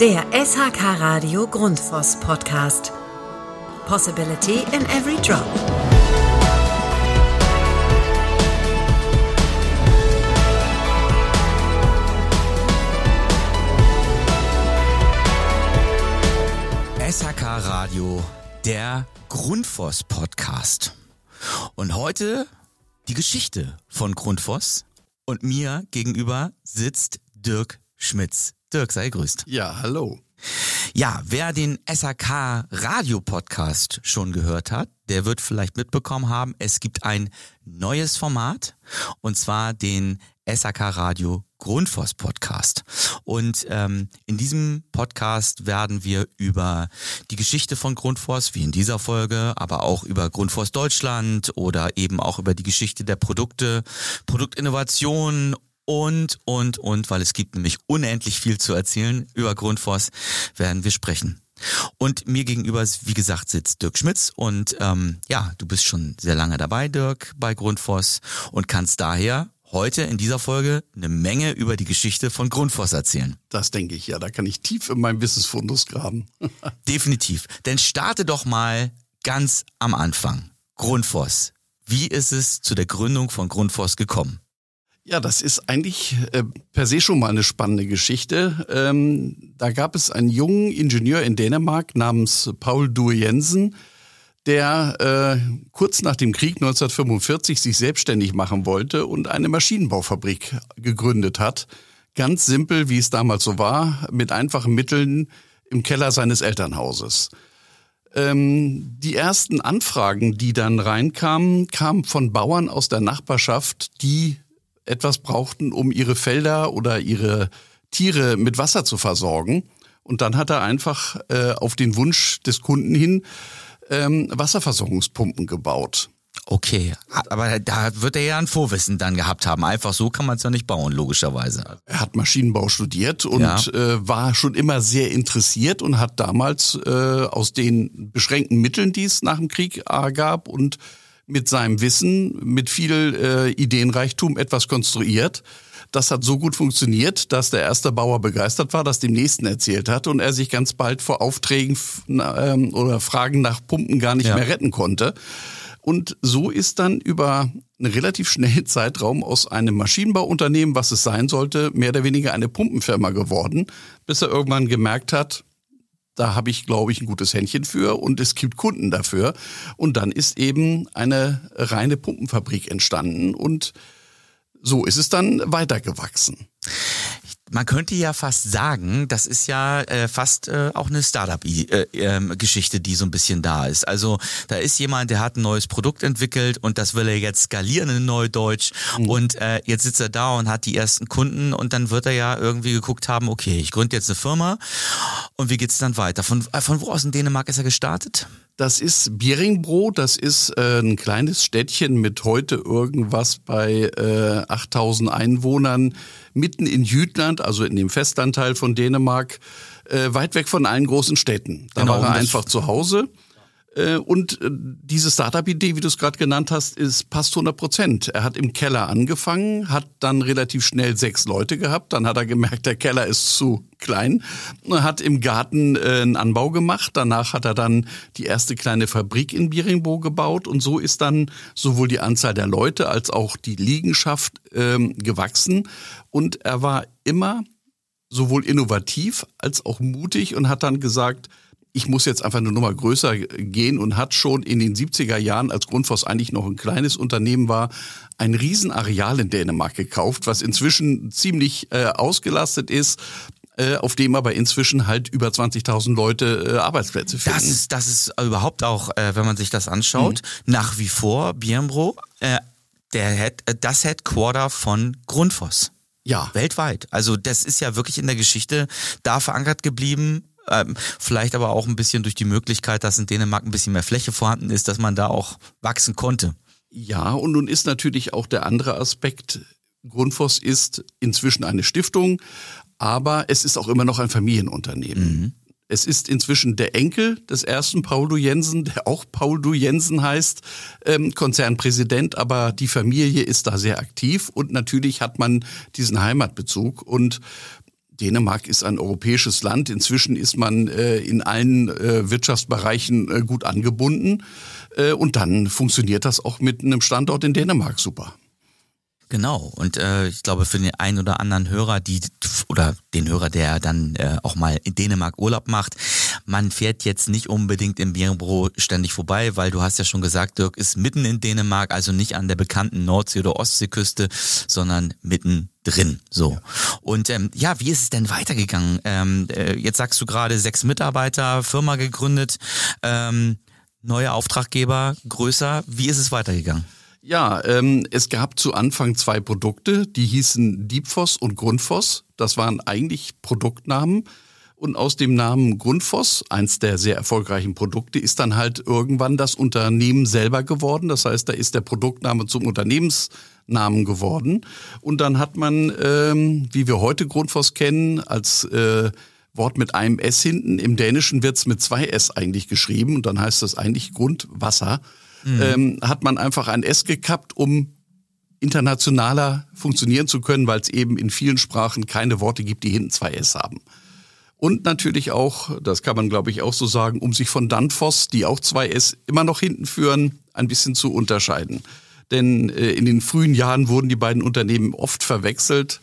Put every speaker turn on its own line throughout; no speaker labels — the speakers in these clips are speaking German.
Der SHK Radio Grundfos Podcast. Possibility in every drop.
SHK Radio, der Grundfos Podcast. Und heute die Geschichte von Grundfos. Und mir gegenüber sitzt Dirk Schmitz. Dirk, sei grüßt.
Ja, hallo.
Ja, wer den SAK Radio Podcast schon gehört hat, der wird vielleicht mitbekommen haben, es gibt ein neues Format und zwar den SAK Radio Grundfos Podcast. Und ähm, in diesem Podcast werden wir über die Geschichte von Grundfos, wie in dieser Folge, aber auch über Grundfos Deutschland oder eben auch über die Geschichte der Produkte, Produktinnovation und, und, und, weil es gibt nämlich unendlich viel zu erzählen über Grundfos, werden wir sprechen. Und mir gegenüber, wie gesagt, sitzt Dirk Schmitz und ähm, ja, du bist schon sehr lange dabei, Dirk, bei Grundfos und kannst daher heute in dieser Folge eine Menge über die Geschichte von Grundfos erzählen.
Das denke ich, ja. Da kann ich tief in meinem Wissensfundus graben.
Definitiv. Denn starte doch mal ganz am Anfang. Grundfos. Wie ist es zu der Gründung von Grundfos gekommen?
Ja, das ist eigentlich äh, per se schon mal eine spannende Geschichte. Ähm, da gab es einen jungen Ingenieur in Dänemark namens Paul Due Jensen, der äh, kurz nach dem Krieg 1945 sich selbstständig machen wollte und eine Maschinenbaufabrik gegründet hat. Ganz simpel, wie es damals so war, mit einfachen Mitteln im Keller seines Elternhauses. Ähm, die ersten Anfragen, die dann reinkamen, kamen von Bauern aus der Nachbarschaft, die etwas brauchten, um ihre Felder oder ihre Tiere mit Wasser zu versorgen. Und dann hat er einfach äh, auf den Wunsch des Kunden hin ähm, Wasserversorgungspumpen gebaut.
Okay, aber da wird er ja ein Vorwissen dann gehabt haben. Einfach so kann man es ja nicht bauen, logischerweise.
Er hat Maschinenbau studiert und ja. äh, war schon immer sehr interessiert und hat damals äh, aus den beschränkten Mitteln, die es nach dem Krieg gab und mit seinem Wissen, mit viel äh, Ideenreichtum etwas konstruiert. Das hat so gut funktioniert, dass der erste Bauer begeistert war, das dem nächsten erzählt hat und er sich ganz bald vor Aufträgen ähm, oder Fragen nach Pumpen gar nicht ja. mehr retten konnte. Und so ist dann über einen relativ schnellen Zeitraum aus einem Maschinenbauunternehmen, was es sein sollte, mehr oder weniger eine Pumpenfirma geworden, bis er irgendwann gemerkt hat, da habe ich, glaube ich, ein gutes Händchen für und es gibt Kunden dafür. Und dann ist eben eine reine Pumpenfabrik entstanden und so ist es dann weitergewachsen
man könnte ja fast sagen, das ist ja äh, fast äh, auch eine Startup-Geschichte, äh, ähm, die so ein bisschen da ist. Also da ist jemand, der hat ein neues Produkt entwickelt und das will er jetzt skalieren in Neudeutsch mhm. und äh, jetzt sitzt er da und hat die ersten Kunden und dann wird er ja irgendwie geguckt haben, okay, ich gründe jetzt eine Firma und wie geht's dann weiter? Von, äh, von wo aus in Dänemark ist er gestartet?
Das ist Bieringbro, das ist äh, ein kleines Städtchen mit heute irgendwas bei äh, 8000 Einwohnern, mitten in Jütland, also in dem Festlandteil von Dänemark, äh, weit weg von allen großen Städten. Da genau, war er einfach zu Hause. Äh, und äh, diese Startup-Idee, wie du es gerade genannt hast, ist passt 100 Prozent. Er hat im Keller angefangen, hat dann relativ schnell sechs Leute gehabt. Dann hat er gemerkt, der Keller ist zu klein. Er hat im Garten äh, einen Anbau gemacht. Danach hat er dann die erste kleine Fabrik in Biringbo gebaut. Und so ist dann sowohl die Anzahl der Leute als auch die Liegenschaft ähm, gewachsen. Und er war immer sowohl innovativ als auch mutig und hat dann gesagt, ich muss jetzt einfach eine Nummer größer gehen und hat schon in den 70er Jahren, als Grundfos eigentlich noch ein kleines Unternehmen war, ein Riesenareal in Dänemark gekauft, was inzwischen ziemlich äh, ausgelastet ist äh, auf dem aber inzwischen halt über 20.000 Leute äh, Arbeitsplätze finden.
Das ist, das ist überhaupt auch, äh, wenn man sich das anschaut, mhm. nach wie vor Birnbro äh, der Head, das Headquarter von Grundfos.
Ja.
Weltweit. Also das ist ja wirklich in der Geschichte da verankert geblieben ähm, vielleicht aber auch ein bisschen durch die Möglichkeit, dass in Dänemark ein bisschen mehr Fläche vorhanden ist, dass man da auch wachsen konnte.
Ja, und nun ist natürlich auch der andere Aspekt, Grundfos ist inzwischen eine Stiftung, aber es ist auch immer noch ein Familienunternehmen. Mhm. Es ist inzwischen der Enkel des ersten Paul Du Jensen, der auch Paul Du Jensen heißt, ähm, Konzernpräsident, aber die Familie ist da sehr aktiv und natürlich hat man diesen Heimatbezug und Dänemark ist ein europäisches Land. Inzwischen ist man äh, in allen äh, Wirtschaftsbereichen äh, gut angebunden. Äh, und dann funktioniert das auch mit einem Standort in Dänemark super.
Genau. Und äh, ich glaube, für den einen oder anderen Hörer, die oder den Hörer, der dann äh, auch mal in Dänemark Urlaub macht, man fährt jetzt nicht unbedingt im Bierenbüro ständig vorbei, weil du hast ja schon gesagt, Dirk ist mitten in Dänemark, also nicht an der bekannten Nordsee- oder Ostseeküste, sondern mitten drin. So. Ja. Und ähm, ja, wie ist es denn weitergegangen? Ähm, äh, jetzt sagst du gerade sechs Mitarbeiter, Firma gegründet, ähm, neue Auftraggeber, größer. Wie ist es weitergegangen?
Ja, ähm, es gab zu Anfang zwei Produkte, die hießen Diepfoss und Grundfoss. Das waren eigentlich Produktnamen. Und aus dem Namen Grundfos, eins der sehr erfolgreichen Produkte, ist dann halt irgendwann das Unternehmen selber geworden. Das heißt, da ist der Produktname zum Unternehmensnamen geworden. Und dann hat man, ähm, wie wir heute Grundfos kennen, als äh, Wort mit einem S hinten. Im Dänischen wird's mit zwei S eigentlich geschrieben und dann heißt das eigentlich Grundwasser. Mhm. Ähm, hat man einfach ein S gekappt, um internationaler funktionieren zu können, weil es eben in vielen Sprachen keine Worte gibt, die hinten zwei S haben. Und natürlich auch, das kann man glaube ich auch so sagen, um sich von Danfoss, die auch zwei S immer noch hinten führen, ein bisschen zu unterscheiden. Denn äh, in den frühen Jahren wurden die beiden Unternehmen oft verwechselt.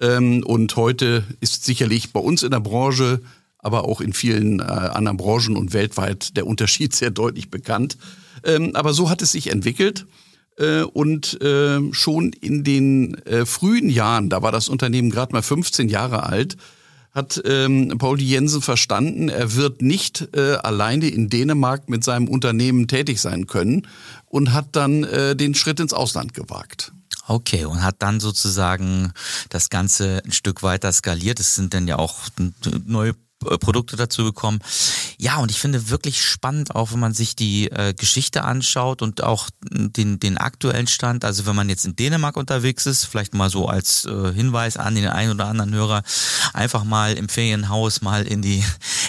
Ähm, und heute ist sicherlich bei uns in der Branche, aber auch in vielen äh, anderen Branchen und weltweit der Unterschied sehr deutlich bekannt. Ähm, aber so hat es sich entwickelt. Äh, und äh, schon in den äh, frühen Jahren, da war das Unternehmen gerade mal 15 Jahre alt, hat ähm, Paul Jensen verstanden, er wird nicht äh, alleine in Dänemark mit seinem Unternehmen tätig sein können und hat dann den Schritt ins Ausland gewagt.
Okay, und hat dann sozusagen das Ganze ein Stück weiter skaliert. Es sind dann ja auch neue Produkte dazu gekommen. Ja, und ich finde wirklich spannend, auch wenn man sich die äh, Geschichte anschaut und auch den, den aktuellen Stand. Also wenn man jetzt in Dänemark unterwegs ist, vielleicht mal so als äh, Hinweis an den einen oder anderen Hörer, einfach mal im Ferienhaus mal in die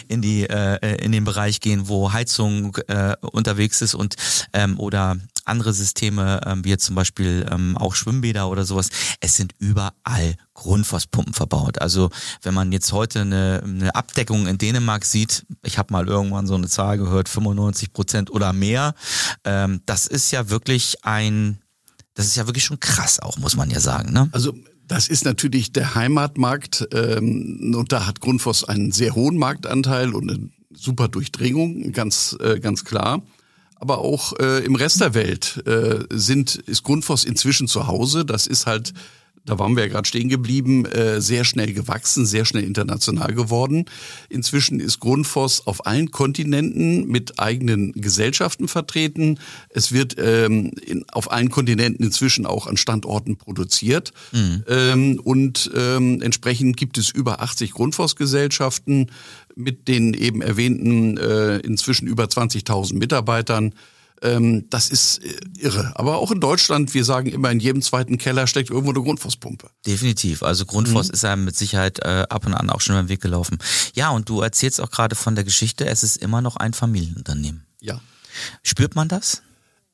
in die äh, in den Bereich gehen, wo Heizung äh, unterwegs ist und ähm, oder andere Systeme, ähm, wie jetzt zum Beispiel ähm, auch Schwimmbäder oder sowas. Es sind überall Grundfosspumpen verbaut. Also wenn man jetzt heute eine, eine Abdeckung in Dänemark sieht, ich habe mal irgendwann so eine Zahl gehört, 95 Prozent oder mehr, ähm, das ist ja wirklich ein, das ist ja wirklich schon krass auch, muss man ja sagen. Ne?
Also das ist natürlich der Heimatmarkt ähm, und da hat Grundfos einen sehr hohen Marktanteil und eine super Durchdringung, ganz, äh, ganz klar aber auch äh, im Rest der Welt äh, sind, ist Grundfos inzwischen zu Hause. Das ist halt da waren wir ja gerade stehen geblieben, äh, sehr schnell gewachsen, sehr schnell international geworden. Inzwischen ist Grundfos auf allen Kontinenten mit eigenen Gesellschaften vertreten. Es wird ähm, in, auf allen Kontinenten inzwischen auch an Standorten produziert. Mhm. Ähm, und ähm, entsprechend gibt es über 80 Grundfos-Gesellschaften mit den eben erwähnten äh, inzwischen über 20.000 Mitarbeitern. Ähm, das ist äh, irre. Aber auch in Deutschland, wir sagen immer, in jedem zweiten Keller steckt irgendwo eine Grundfosspumpe.
Definitiv. Also Grundfos mhm. ist einem mit Sicherheit äh, ab und an auch schon beim Weg gelaufen. Ja, und du erzählst auch gerade von der Geschichte, es ist immer noch ein Familienunternehmen.
Ja.
Spürt man das?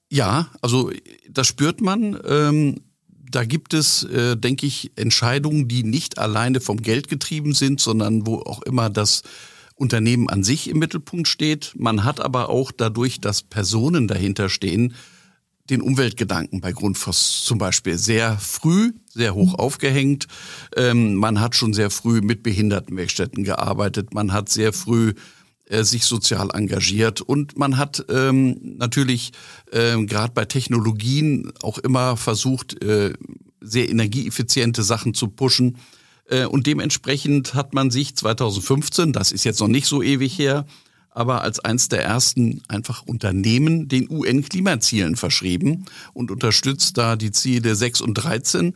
Ja, also das spürt man. Ähm, da gibt es, äh, denke ich, Entscheidungen, die nicht alleine vom Geld getrieben sind, sondern wo auch immer das Unternehmen an sich im Mittelpunkt steht. Man hat aber auch dadurch, dass Personen dahinter stehen, den Umweltgedanken bei Grundfos zum Beispiel sehr früh, sehr hoch mhm. aufgehängt. Ähm, man hat schon sehr früh mit Behindertenwerkstätten gearbeitet. Man hat sehr früh äh, sich sozial engagiert und man hat ähm, natürlich äh, gerade bei Technologien auch immer versucht, äh, sehr energieeffiziente Sachen zu pushen. Äh, und dementsprechend hat man sich 2015, das ist jetzt noch nicht so ewig her, aber als eins der ersten einfach Unternehmen den UN-Klimazielen verschrieben und unterstützt da die Ziele 6 und 13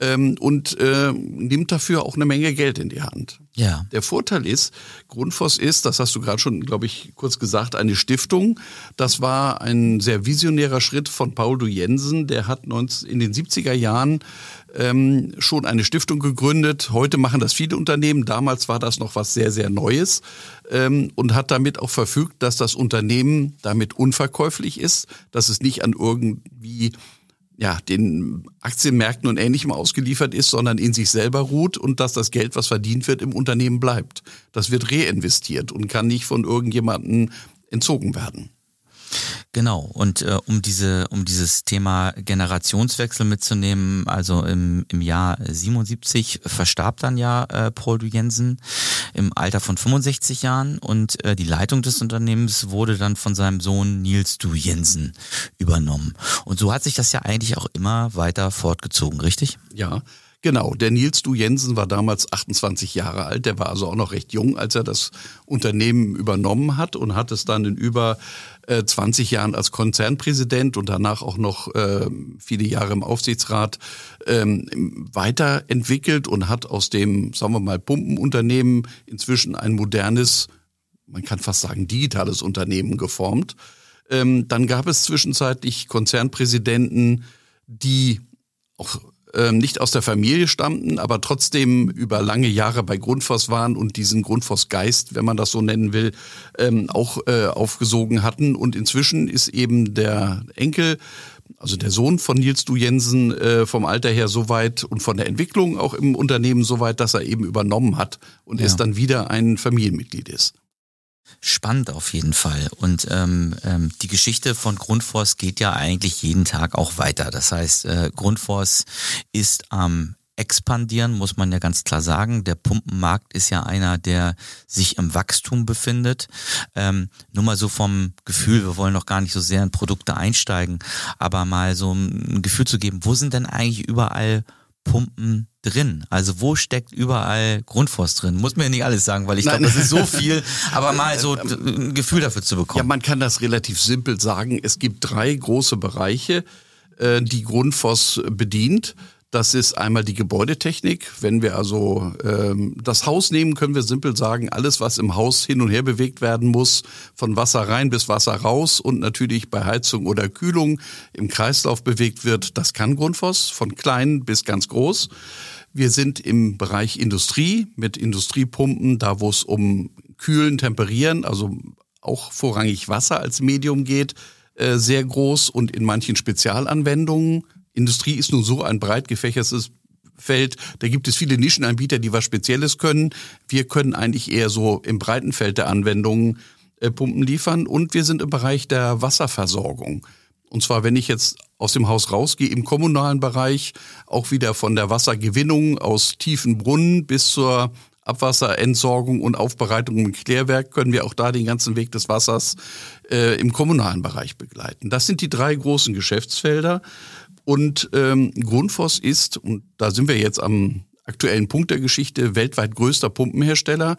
ähm, und äh, nimmt dafür auch eine Menge Geld in die Hand.
Ja.
Der Vorteil ist, Grundfos ist, das hast du gerade schon, glaube ich, kurz gesagt, eine Stiftung. Das war ein sehr visionärer Schritt von Paul Du Jensen. Der hat in den 70er Jahren ähm, schon eine Stiftung gegründet. Heute machen das viele Unternehmen. Damals war das noch was sehr, sehr Neues ähm, und hat damit auch verfügt, dass das Unternehmen damit unverkäuflich ist, dass es nicht an irgendwie ja, den Aktienmärkten und Ähnlichem ausgeliefert ist, sondern in sich selber ruht und dass das Geld, was verdient wird, im Unternehmen bleibt. Das wird reinvestiert und kann nicht von irgendjemandem entzogen werden.
Genau, und äh, um diese, um dieses Thema Generationswechsel mitzunehmen, also im, im Jahr 77 verstarb dann ja äh, Paul du Jensen im Alter von 65 Jahren und äh, die Leitung des Unternehmens wurde dann von seinem Sohn Nils du Jensen übernommen. Und so hat sich das ja eigentlich auch immer weiter fortgezogen, richtig?
Ja. Genau, der Nils Du Jensen war damals 28 Jahre alt, der war also auch noch recht jung, als er das Unternehmen übernommen hat und hat es dann in über 20 äh, Jahren als Konzernpräsident und danach auch noch äh, viele Jahre im Aufsichtsrat ähm, weiterentwickelt und hat aus dem, sagen wir mal, Pumpenunternehmen inzwischen ein modernes, man kann fast sagen, digitales Unternehmen geformt. Ähm, dann gab es zwischenzeitlich Konzernpräsidenten, die auch ähm, nicht aus der Familie stammten, aber trotzdem über lange Jahre bei Grundfos waren und diesen Grundfos-Geist, wenn man das so nennen will, ähm, auch äh, aufgesogen hatten. Und inzwischen ist eben der Enkel, also der Sohn von Nils Du Jensen, äh, vom Alter her so weit und von der Entwicklung auch im Unternehmen so weit, dass er eben übernommen hat und ja. es dann wieder ein Familienmitglied ist.
Spannend auf jeden Fall. Und ähm, ähm, die Geschichte von Grundfos geht ja eigentlich jeden Tag auch weiter. Das heißt, äh, Grundfos ist am expandieren, muss man ja ganz klar sagen. Der Pumpenmarkt ist ja einer, der sich im Wachstum befindet. Ähm, nur mal so vom Gefühl, wir wollen noch gar nicht so sehr in Produkte einsteigen, aber mal so ein Gefühl zu geben, wo sind denn eigentlich überall Pumpen drin? Also wo steckt überall Grundforst drin? Muss mir ja nicht alles sagen, weil ich glaube, das ist so viel, aber mal so ein Gefühl dafür zu bekommen.
Ja, man kann das relativ simpel sagen. Es gibt drei große Bereiche, äh, die Grundfos bedient. Das ist einmal die Gebäudetechnik. Wenn wir also ähm, das Haus nehmen, können wir simpel sagen, alles, was im Haus hin und her bewegt werden muss, von Wasser rein bis Wasser raus und natürlich bei Heizung oder Kühlung im Kreislauf bewegt wird, das kann Grundfos, von klein bis ganz groß. Wir sind im Bereich Industrie mit Industriepumpen, da wo es um Kühlen, Temperieren, also auch vorrangig Wasser als Medium geht, äh, sehr groß und in manchen Spezialanwendungen Industrie ist nun so ein breit gefächertes Feld. Da gibt es viele Nischenanbieter, die was Spezielles können. Wir können eigentlich eher so im breiten Feld der Anwendungen äh, Pumpen liefern. Und wir sind im Bereich der Wasserversorgung. Und zwar, wenn ich jetzt aus dem Haus rausgehe, im kommunalen Bereich, auch wieder von der Wassergewinnung aus tiefen Brunnen bis zur Abwasserentsorgung und Aufbereitung im Klärwerk können wir auch da den ganzen Weg des Wassers äh, im kommunalen Bereich begleiten. Das sind die drei großen Geschäftsfelder. Und ähm, Grundfos ist, und da sind wir jetzt am aktuellen Punkt der Geschichte, weltweit größter Pumpenhersteller.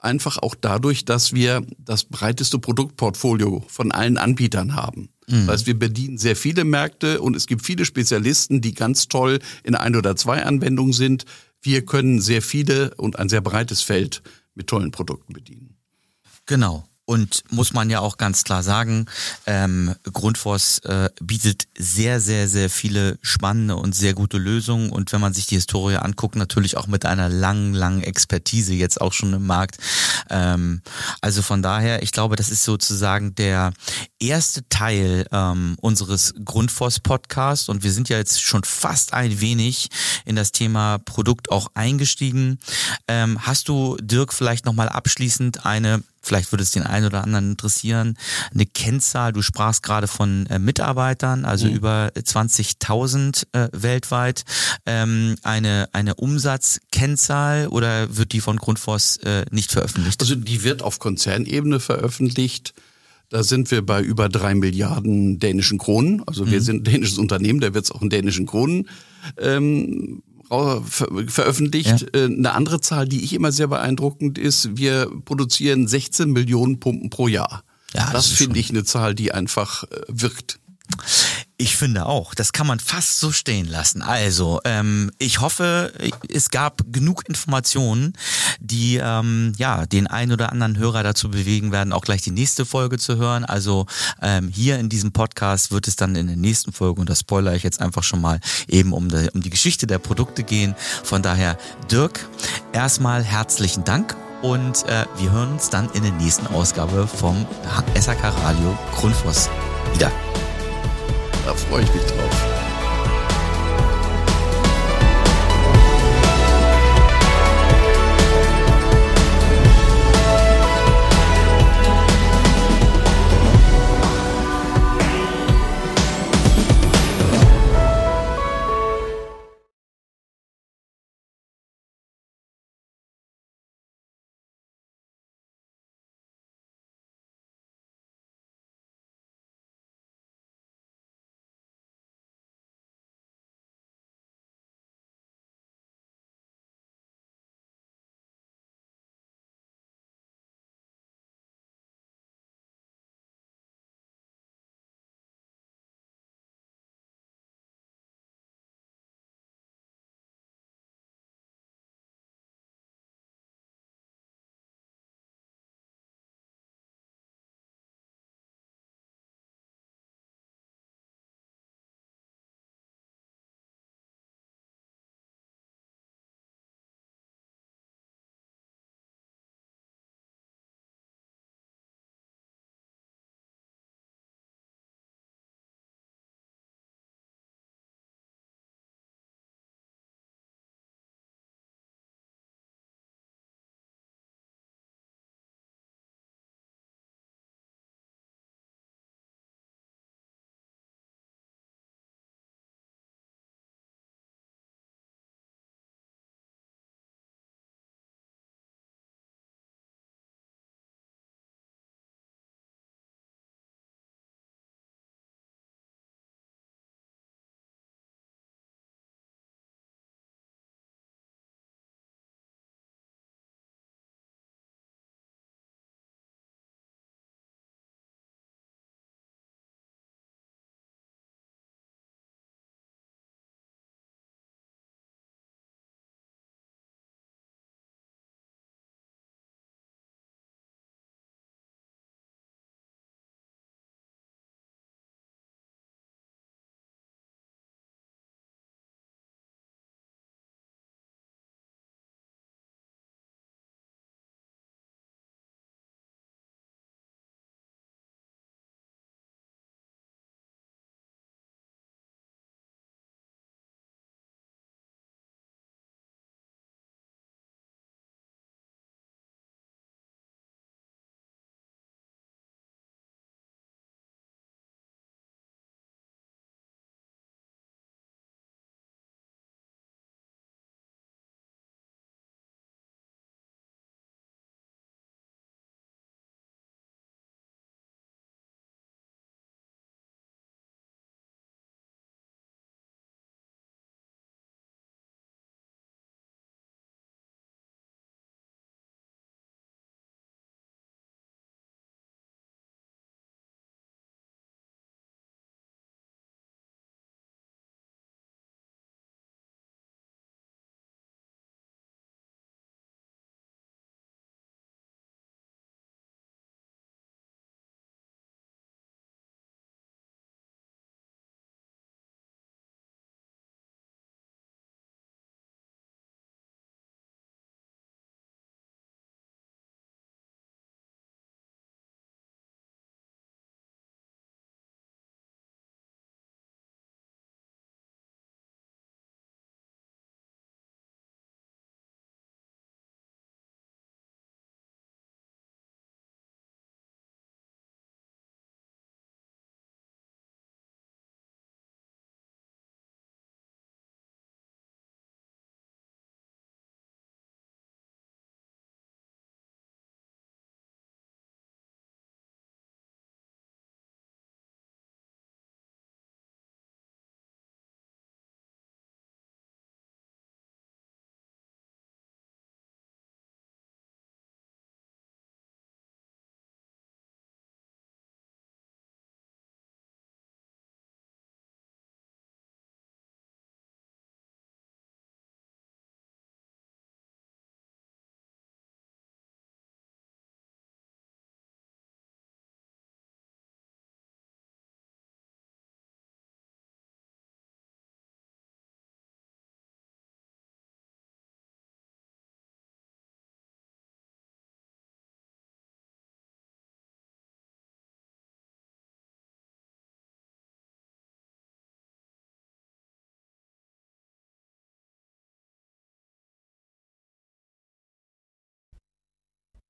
Einfach auch dadurch, dass wir das breiteste Produktportfolio von allen Anbietern haben. Mhm. Das heißt, wir bedienen sehr viele Märkte und es gibt viele Spezialisten, die ganz toll in ein oder zwei Anwendungen sind. Wir können sehr viele und ein sehr breites Feld mit tollen Produkten bedienen.
Genau. Und muss man ja auch ganz klar sagen, ähm, Grundfos äh, bietet sehr, sehr, sehr viele spannende und sehr gute Lösungen. Und wenn man sich die Historie anguckt, natürlich auch mit einer langen, langen Expertise jetzt auch schon im Markt. Ähm, also von daher, ich glaube, das ist sozusagen der erste Teil ähm, unseres Grundfos-Podcasts. Und wir sind ja jetzt schon fast ein wenig in das Thema Produkt auch eingestiegen. Ähm, hast du, Dirk, vielleicht nochmal abschließend eine vielleicht würde es den einen oder anderen interessieren, eine Kennzahl, du sprachst gerade von äh, Mitarbeitern, also mhm. über 20.000 äh, weltweit, ähm, eine, eine Umsatzkennzahl oder wird die von Grundfos äh, nicht veröffentlicht?
Also die wird auf Konzernebene veröffentlicht. Da sind wir bei über drei Milliarden dänischen Kronen. Also wir mhm. sind ein dänisches Unternehmen, da wird es auch in dänischen Kronen ähm, veröffentlicht. Ja. Äh, eine andere Zahl, die ich immer sehr beeindruckend ist, wir produzieren 16 Millionen Pumpen pro Jahr. Ja, das, das finde ich eine Zahl, die einfach äh, wirkt.
Ich finde auch, das kann man fast so stehen lassen. Also, ähm, ich hoffe, es gab genug Informationen, die ähm, ja den einen oder anderen Hörer dazu bewegen werden, auch gleich die nächste Folge zu hören. Also ähm, hier in diesem Podcast wird es dann in der nächsten Folge, und das spoilere ich jetzt einfach schon mal, eben um die, um die Geschichte der Produkte gehen. Von daher, Dirk, erstmal herzlichen Dank und äh, wir hören uns dann in der nächsten Ausgabe vom SAK Radio Grundfos wieder.
Freue ich mich drauf.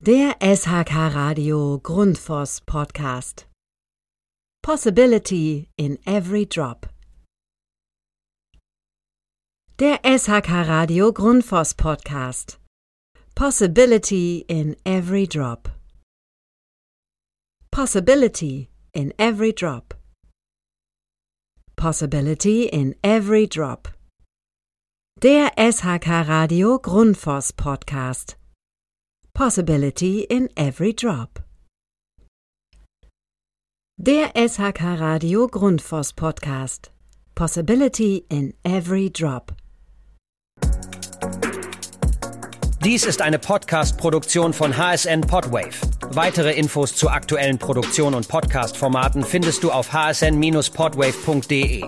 Der SHK Radio Grundfos Podcast. Possibility in every drop. Der SHK Radio Grundfos Podcast. Possibility in every drop. Possibility in every drop. Possibility in every drop. Der SHK Radio Grundfos Podcast. Possibility in every drop. Der SHK Radio Grundfos Podcast. Possibility in every drop.
Dies ist eine Podcast-Produktion von HSN Podwave. Weitere Infos zu aktuellen Produktionen und Podcast-Formaten findest du auf hsn-podwave.de.